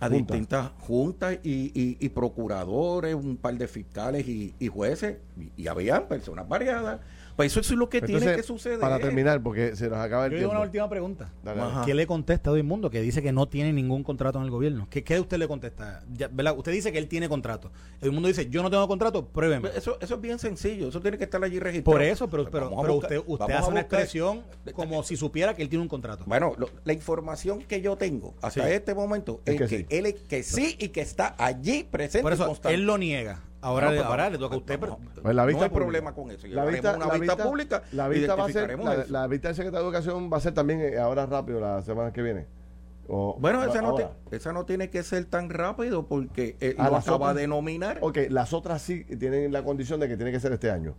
a distintas juntas y, y- y procuradores, un par de fiscales y, y jueces, y, y habían personas variadas. Pues eso es lo que tiene que suceder. Para terminar, porque se nos acaba el Yo tengo tiempo. una última pregunta. Dale. ¿Qué le contesta a Mundo que dice que no tiene ningún contrato en el gobierno? ¿Qué, qué usted le contesta? Ya, ¿verdad? Usted dice que él tiene contrato. El mundo dice, yo no tengo contrato, pruébeme. Eso, eso es bien sencillo, eso tiene que estar allí registrado. Por eso, pero, Pues pero, pero buscar- usted, usted hace una buscar- expresión como si supiera que él tiene un contrato. Bueno, lo- la información que yo tengo hasta Sí. este momento Es es, que que, sí. Él es que sí y que está allí presente Por y eso, constante. él lo niega. Ahora, No, le, pues, ahora vamos, le toca a usted. vamos, pero- Pues la no vista hay pública. problema con eso. La vista, una la vista, vista pública la vista va a ser, la, la vista del secretario de Educación va a ser también eh, ahora rápido, la semana que viene. O- Bueno, esa no, te- esa no tiene que ser tan rápido porque él Ah, lo acaba otras- de nominar. Ok, las otras sí tienen la condición de que tiene que ser este año.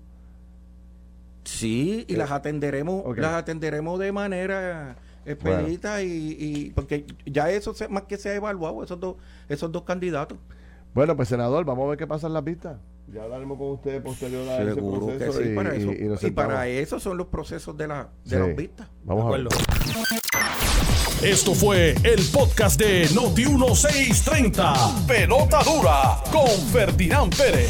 Sí, y Eh, las atenderemos, las atenderemos de manera expedita y, y porque ya eso se- más que se ha evaluado esos dos, esos dos candidatos. Bueno, pues senador, vamos a ver qué pasa en las vistas. Ya hablaremos con usted posterior a ese proceso sí, y, para eso. y- y nos Y para sentamos. eso son los procesos de, la, de Sí. las vistas. Vamos a ver. Esto fue el podcast de Noti1630. Pelota dura con Ferdinand Pérez.